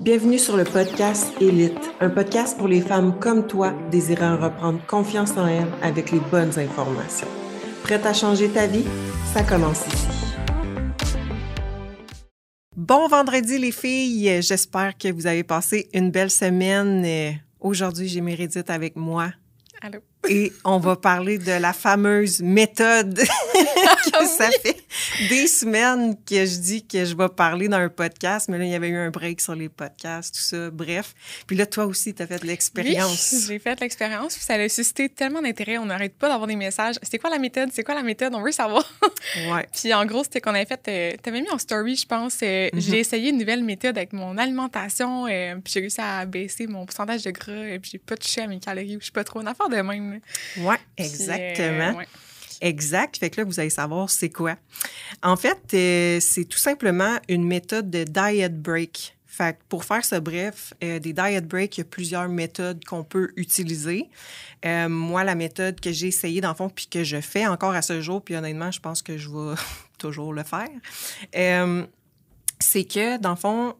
Bienvenue sur le podcast Élite, un podcast pour les femmes comme toi désirant reprendre confiance en elles avec les bonnes informations. Prête à changer ta vie? Ça commence ici. Bon vendredi les filles, j'espère que vous avez passé une belle semaine. Aujourd'hui, j'ai Mérédith avec moi. Allô? Et on va parler de la fameuse méthode que ça fait des semaines que je dis que je vais parler dans un podcast, mais là, il y avait eu un break sur les podcasts, tout ça. Bref. Puis là, toi aussi, tu as fait l'expérience. Oui, j'ai fait l'expérience. Puis ça a suscité tellement d'intérêt. On n'arrête pas d'avoir des messages. C'est quoi la méthode? C'est quoi la méthode? On veut savoir. Ouais. Puis en gros, c'était qu'on avait fait. Euh, tu avais mis en story, je pense. Euh, Mhm. J'ai essayé une nouvelle méthode avec mon alimentation. euh, puis j'ai réussi à baisser mon pourcentage de gras. Et puis j'ai pas touché à mes calories. ou Je sais pas trop. Une affaire de même. Exactement. euh, ouais. Exact. Fait que là, vous allez savoir c'est quoi. En fait, euh, c'est tout simplement une méthode de diet break. Fait que pour faire ça bref, euh, des diet breaks, il y a plusieurs méthodes qu'on peut utiliser. Euh, moi, la méthode que j'ai essayée dans le fond, puis que je fais encore à ce jour, puis honnêtement, je pense que je vais toujours le faire, c'est que dans le fond,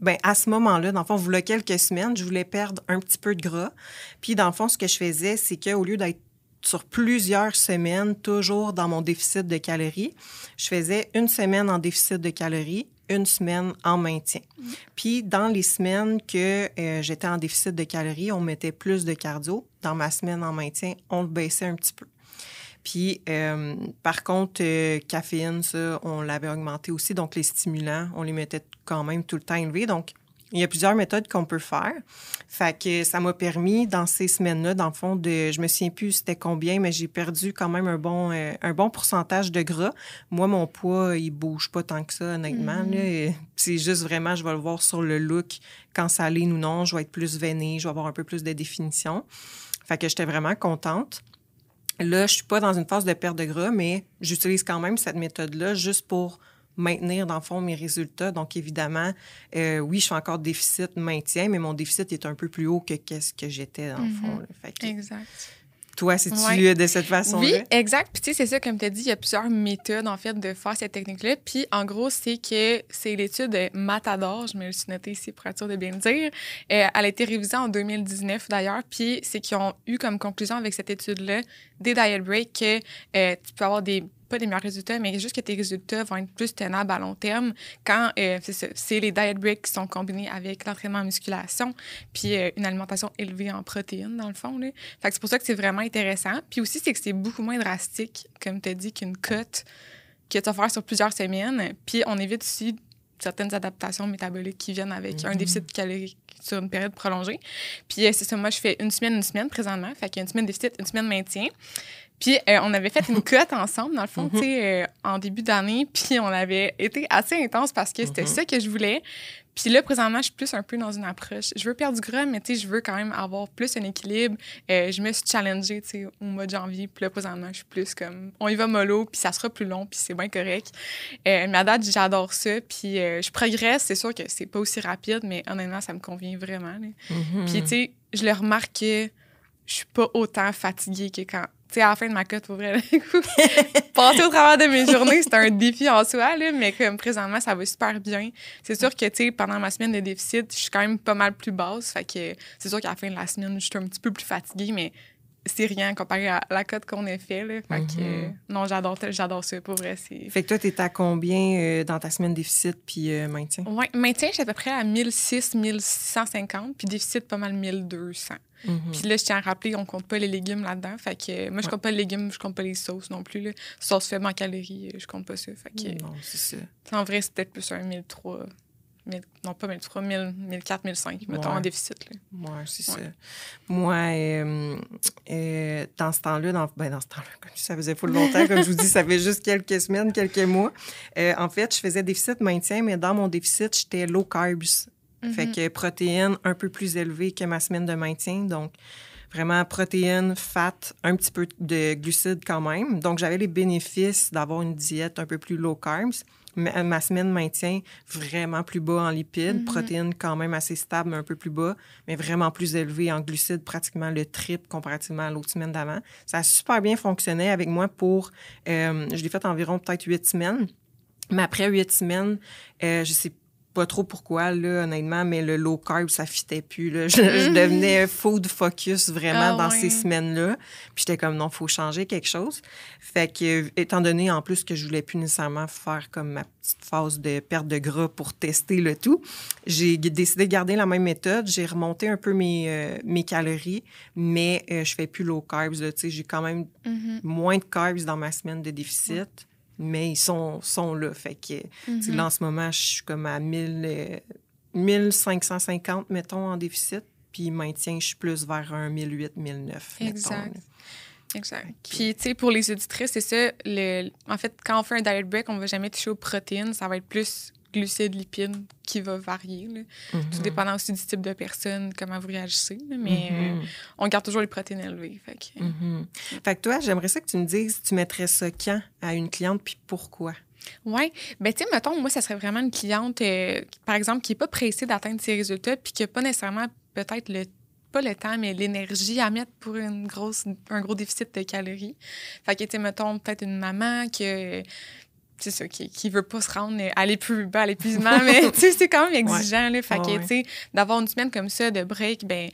ben, à ce moment-là, dans le fond, voulez quelques semaines, je voulais perdre un petit peu de gras. Puis, dans le fond, ce que je faisais, c'est qu'au lieu d'être sur plusieurs semaines, toujours dans mon déficit de calories, je faisais une semaine en déficit de calories, une semaine en maintien. Puis, dans les semaines que euh, j'étais en déficit de calories, on mettait plus de cardio. Dans ma semaine en maintien, on le baissait un petit peu. Puis, euh, par contre, euh, caféine, ça, on l'avait augmenté aussi. Donc, les stimulants, on les mettait quand même tout le temps élevés. Donc, il y a plusieurs méthodes qu'on peut faire. Fait que ça m'a permis, dans ces semaines-là, dans le fond, de, je me souviens plus c'était combien, mais j'ai perdu quand même un bon, euh, un bon pourcentage de gras. Moi, mon poids, il bouge pas tant que ça, honnêtement. Et C'est juste vraiment, je vais le voir sur le look, quand ça aligne ou non. Je vais être plus veinée, je vais avoir un peu plus de définition. Fait que j'étais vraiment contente. Là, je suis pas dans une phase de perte de gras, mais j'utilise quand même cette méthode-là juste pour maintenir, dans le fond, mes résultats. Donc, évidemment, euh, oui, je fais encore déficit maintien, mais mon déficit est un peu plus haut que qu'est-ce que j'étais, dans le fond. là. Fait que, Exact. Toi, Ouais. euh, de cette façon-là? Oui, exact. Puis tu sais, c'est ça, comme tu as dit, il y a plusieurs méthodes, en fait, de faire cette technique-là. Puis en gros, c'est que c'est l'étude de Matador, je me le suis noté ici pour être sûr de bien le dire. Euh, elle a été révisée en 2019 d'ailleurs. Puis c'est qu'ils ont eu comme conclusion avec cette étude-là des diet breaks que euh, tu peux avoir des pas des meilleurs résultats, mais juste que tes résultats vont être plus tenables à long terme quand euh, c'est les diet breaks qui sont combinés avec l'entraînement en musculation puis euh, une alimentation élevée en protéines, dans le fond. Là. Fait que c'est pour ça que c'est vraiment intéressant. Puis aussi, c'est que c'est beaucoup moins drastique, comme tu as dit, qu'une cote que tu vas faire sur plusieurs semaines. Puis on évite aussi certaines adaptations métaboliques qui viennent avec un Mhm. déficit calorique sur une période prolongée. Puis euh, c'est ça, moi, je fais une semaine, une semaine présentement. Fait qu'il y a une semaine déficit, une semaine maintien. Puis euh, on avait fait une cote ensemble, dans le fond, Mhm. tu sais, euh, en début d'année. Puis on avait été assez intense parce que c'était Mhm. ça que je voulais. Puis là, présentement, je suis plus un peu dans une approche. Je veux perdre du gras, mais tu sais, je veux quand même avoir plus un équilibre. Euh, je me suis challengée, tu sais, au mois de janvier. Puis là, présentement, je suis plus comme, on y va mollo, puis ça sera plus long, puis c'est bien correct. Euh, mais à date, j'adore ça. Puis euh, je progresse. C'est sûr que c'est pas aussi rapide, mais honnêtement, ça me convient vraiment. Mhm. Puis, tu sais, je le remarque que je suis pas autant fatiguée que quand. Sais, à la fin de ma cote, pour vrai, passer au travers de mes journées, c'est un défi en soi, là, mais comme présentement, ça va super bien. C'est sûr que, tu sais, pendant ma semaine de déficit, je suis quand même pas mal plus basse. Fait que c'est sûr qu'à la fin de la semaine, je suis un petit peu plus fatiguée, mais c'est rien comparé à la cote qu'on a fait, là. Fait que, Mhm. euh, non, j'adore, j'adore ça, pour vrai. C'est... Fait que toi, t'es à combien euh, dans ta semaine déficit puis euh, maintien? Ouais, maintien, je suis à peu près à 1600, 1650, puis déficit pas mal 1200. Mhm. Puis là, je tiens à rappeler, on compte pas les légumes là-dedans. Fait que euh, moi, je Ouais. compte pas les légumes, je compte pas les sauces non plus. Là. Sauce faible en calories, je compte pas ça. Fait que, Non, c'est ça. en vrai, c'est peut-être plus un 1003. 1000 non, pas 1003, 1000, 1004, 1005, mettons, Ouais. en déficit. Là. Moi, c'est Ouais. ça. Moi, euh, euh, dans ce temps-là, dans, ben, dans ce temps-là, comme ça faisait full longtemps, comme je vous dis, ça fait juste quelques semaines, quelques mois. Euh, en fait, je faisais déficit maintien, mais dans mon déficit, j'étais low carbs. Fait Mhm. que protéines un peu plus élevées que ma semaine de maintien. Donc, vraiment protéines, fat, un petit peu de glucides quand même. Donc, j'avais les bénéfices d'avoir une diète un peu plus low carbs. Ma, ma semaine maintien vraiment plus bas en lipides, Mhm. protéines quand même assez stables, mais un peu plus bas, mais vraiment plus élevées en glucides, pratiquement le triple comparativement à l'autre semaine d'avant. Ça a super bien fonctionné avec moi pour, euh, je l'ai fait environ peut-être huit semaines. Mais après huit semaines, euh, je sais pas trop pourquoi, là, honnêtement, mais le low carb, ça fitait plus. Là. Je, je, devenais food focus vraiment Ah dans ces semaines-là. Puis j'étais comme, non, faut changer quelque chose. Fait que, étant donné en plus que je voulais plus nécessairement faire comme ma petite phase de perte de gras pour tester le tout, j'ai décidé de garder la même méthode. J'ai remonté un peu mes, euh, mes calories, mais euh, je fais plus low carbs. là. Tu sais, J'ai quand même Mhm. moins de carbs dans ma semaine de déficit, mais ils sont, sont là. Fait que, Mhm. là, en ce moment, je suis comme à 1000, euh, 1550, mettons, en déficit. Puis maintien, je suis plus vers un 1008, 1009. mettons, Exact. Exact. Puis, tu sais, pour les auditrices, c'est ça. Le... En fait, quand on fait un diet break, on va jamais toucher aux protéines. Ça va être plus glucides, lipides qui va varier. là. Tout Mhm. dépendant aussi du type de personne, comment vous réagissez. là. Mais euh, Mhm. on garde toujours les protéines élevées. Fait que, Mhm. Fait que toi, j'aimerais ça que tu me dises, tu mettrais ça quand à une cliente, puis pourquoi? Oui. Ben, tu sais, mettons, moi, ça serait vraiment une cliente, euh, par exemple, qui n'est pas pressée d'atteindre ses résultats, puis qui n'a pas nécessairement peut-être le pas le temps, mais l'énergie à mettre pour une grosse, un gros déficit de calories. Fait que, tu sais, mettons, peut-être une maman que c'est ça, qui, qui veut pas se rendre, euh, aller plus bas à l'épuisement, mais tu sais, c'est quand même exigeant, là. Fait Ouais, que, ouais. tu sais, d'avoir une semaine comme ça de break, ben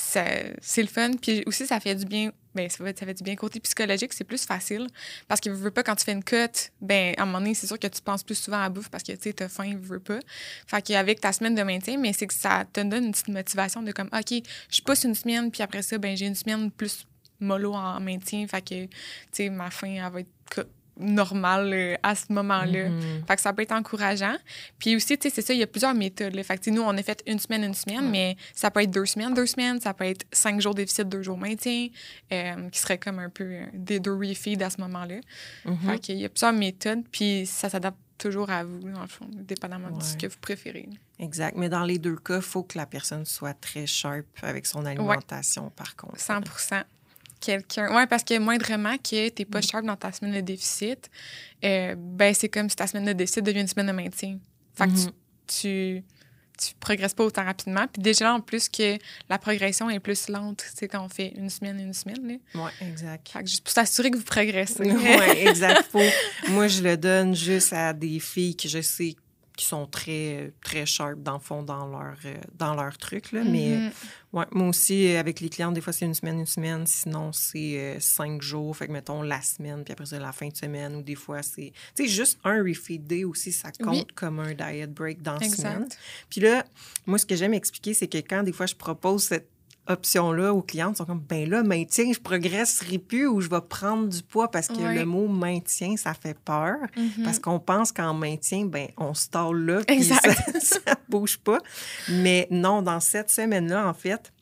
c'est le fun. Puis aussi, ça fait du bien. Ben, ça, fait, ça fait du bien côté psychologique, c'est plus facile. Parce que veux pas, quand tu fais une cut, ben, à un moment donné, c'est sûr que tu penses plus souvent à la bouffe parce que, tu sais, t'as faim, veux pas. Fait qu'avec ta semaine de maintien, mais c'est que ça te donne une petite motivation de comme, OK, je pousse une semaine, puis après ça, ben, j'ai une semaine plus mollo en maintien. Fait que, tu sais, ma faim, elle va être normale euh, à ce moment-là. Mhm. Fait que ça peut être encourageant. Puis aussi, tu sais, c'est ça, il y a plusieurs méthodes. Là. Fait que, nous, on a fait une semaine, une semaine, mais ça peut être deux semaines, deux semaines. Ça peut être cinq jours déficit, deux jours maintien, euh, qui serait comme un peu euh, des deux refeeds à ce moment-là. Mhm. Fait qu'il y a plusieurs méthodes, puis ça s'adapte toujours à vous, dans le fond, dépendamment de ce que vous préférez. Exact. Mais dans les deux cas, il faut que la personne soit très sharp avec son alimentation, par contre. 100 Quelqu'un. Oui, parce que moindrement que tu n'es pas sharp dans ta semaine de déficit, euh, ben c'est comme si ta semaine de déficit devient une semaine de maintien. Fait que Mhm. tu, tu, tu progresses pas autant rapidement. Puis déjà, là, en plus, que la progression est plus lente, tu sais, quand on fait une semaine, une semaine. Là. Oui, exact. Fait que juste pour s'assurer que vous progressez. oui, exact. Faut- Moi, je le donne juste à des filles que je sais qui sont très, très sharp, dans le fond, dans leur, euh, dans leur truc. Là. Mais Mhm. ouais, moi aussi, euh, avec les clientes, des fois, c'est une semaine, une semaine. Sinon, c'est euh, cinq jours. Fait que, mettons, la semaine, puis après ça, la fin de semaine. Ou des fois, c'est... Tu sais, juste un refeed day aussi, ça compte Oui. comme un diet break dans la semaine. Puis là, moi, ce que j'aime expliquer, c'est que quand des fois je propose cette option-là aux clientes, sont comme, ben là, maintien, je progresserai plus ou je vais prendre du poids parce que le mot maintien, ça fait peur. Mhm. Parce qu'on pense qu'en maintien, ben on se tord là, puis ça, ça bouge pas. Mais non, dans cette semaine-là, en fait,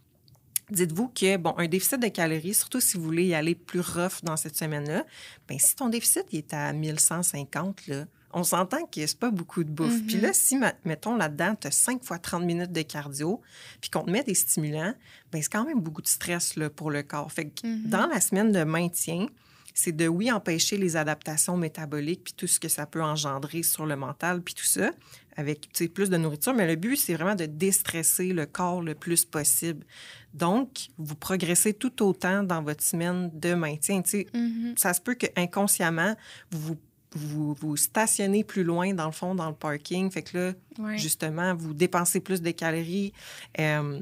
dites-vous que, bon, un déficit de calories, surtout si vous voulez y aller plus rough dans cette semaine-là, ben si ton déficit il est à 1150, là, on s'entend que c'est pas beaucoup de bouffe. Puis là, si, mettons, là-dedans, tu as 5 fois 30 minutes de cardio, puis qu'on te met des stimulants, ben c'est quand même beaucoup de stress là, pour le corps. Fait que Mhm. dans la semaine de maintien, c'est de, oui, empêcher les adaptations métaboliques, puis tout ce que ça peut engendrer sur le mental, puis tout ça, avec plus de nourriture. Mais le but, c'est vraiment de déstresser le corps le plus possible. Donc, vous progressez tout autant dans votre semaine de maintien. Tu sais, Mhm. ça se peut que inconsciemment vous, vous vous stationnez plus loin, dans le fond, dans le parking. Fait que là, justement, vous dépensez plus de calories. Euh,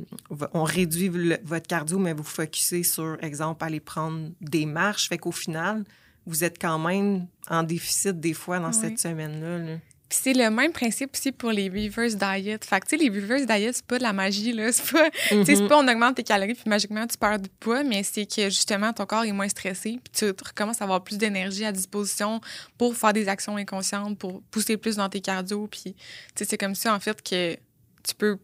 on réduit le- votre cardio, mais vous focussez sur, exemple, aller prendre des marches. Fait qu'au final, vous êtes quand même en déficit des fois dans Oui. cette semaine-là. là. Puis c'est le même principe aussi pour les reverse diet. Fait que, tu sais, les reverse diet, c'est pas de la magie, là. C'est pas, tu sais, c'est Mhm. pas on augmente tes calories puis magiquement tu perds du poids, mais c'est que justement ton corps est moins stressé puis tu recommences à avoir plus d'énergie à disposition pour faire des actions inconscientes, pour pousser plus dans tes cardio. Puis, tu sais, c'est comme ça, en fait, que tu peux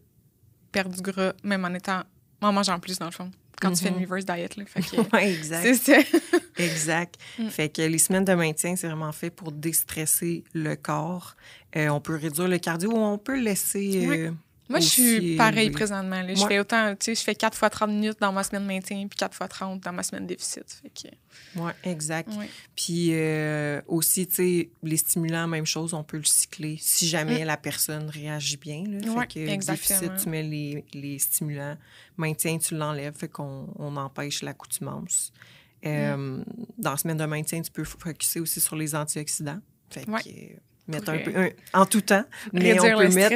perdre du gras même en étant, en mangeant plus, dans le fond, quand tu fais une Mhm. reverse diet, là. Fait que, Ouais, exact. c'est ça. Exact. Mm. Fait que les semaines de maintien, c'est vraiment fait pour déstresser le corps. Euh, on peut réduire le cardio ou on peut laisser. Oui. euh, Moi, je suis pareil élevé. présentement. là. Je fais autant, tu sais, je fais 4 fois 30 minutes dans ma semaine maintien, puis 4 fois 30 dans ma semaine déficit. Fait que, Ouais, exact. ouais. Puis euh, aussi, tu sais, les stimulants, même chose, on peut le cycler si jamais la personne réagit bien. Là. Mm. Ouais, fait que exactement. déficit, tu mets les, les stimulants. Maintien, tu l'enlèves. Fait qu'on on empêche l'accoutumance. Euh, Mm. Dans la semaine de maintien, tu peux focuser aussi sur les antioxydants. Fait Ouais. que, mettre un Pour, peu, un- en tout temps, mais on peut mettre.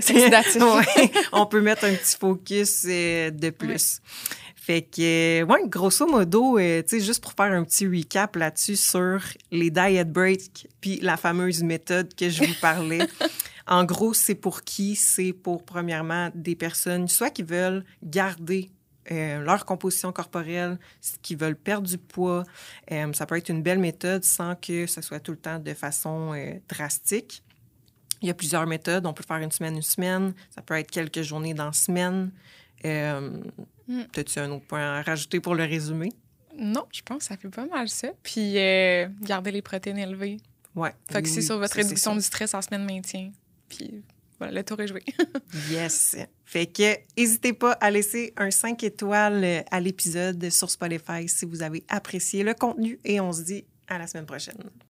Ouais, on peut mettre un petit focus euh, de plus. Fait que, euh, ouais, grosso modo, euh, tu sais, juste pour faire un petit recap là-dessus sur les diet breaks puis la fameuse méthode que je vous parlais. en gros, c'est pour qui? C'est pour, premièrement, des personnes soit qui veulent garder euh, leur composition corporelle, qui veulent perdre du poids. Euh, ça peut être une belle méthode sans que ce soit tout le temps de façon drastique. Il y a plusieurs méthodes. On peut faire une semaine, une semaine. Ça peut être quelques journées dans la semaine. Euh, Mm. As-tu un autre point à rajouter pour le résumé? Non, je pense que ça fait pas mal ça. Puis euh, garder les protéines élevées. Ouais. Focuser Oui, sur votre réduction du stress en semaine maintien. Puis voilà, le tour est joué. Yes. Fait que n'hésitez pas à laisser un 5 étoiles à l'épisode sur Spotify si vous avez apprécié le contenu et on se dit à la semaine prochaine.